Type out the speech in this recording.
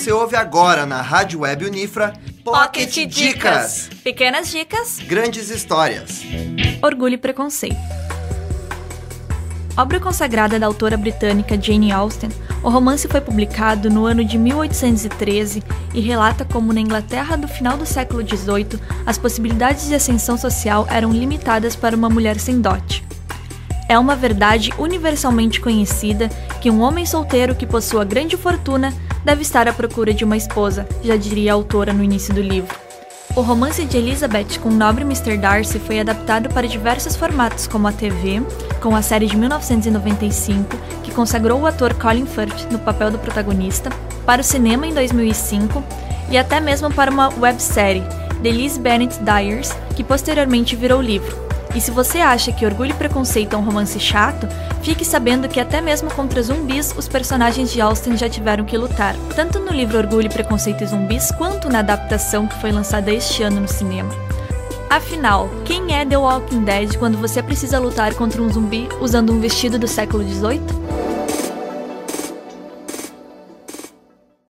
Você ouve agora na Rádio Web Unifra Pocket Dicas. Pequenas dicas, Grandes histórias. orgulho e preconceito. Obra consagrada da autora britânica Jane Austen, o romance foi publicado no ano de 1813 e relata como na Inglaterra do final do século XVIII as possibilidades de ascensão social eram limitadas para uma mulher sem dote. É uma verdade universalmente conhecida que um homem solteiro que possua grande fortuna deve estar à procura de uma esposa, já diria a autora no início do livro. O romance de Elizabeth com o nobre Mr. Darcy foi adaptado para diversos formatos, como a TV, com a série de 1995, que consagrou o ator Colin Firth no papel do protagonista, para o cinema em 2005 e até mesmo para uma websérie, The Liz Bennet Dyers, que posteriormente virou livro. E se você acha que Orgulho e Preconceito é um romance chato, fique sabendo que até mesmo contra zumbis os personagens de Austen já tiveram que lutar, tanto no livro Orgulho, Preconceito e Zumbis quanto na adaptação que foi lançada este ano no cinema. Afinal, quem é The Walking Dead quando você precisa lutar contra um zumbi usando um vestido do século XVIII?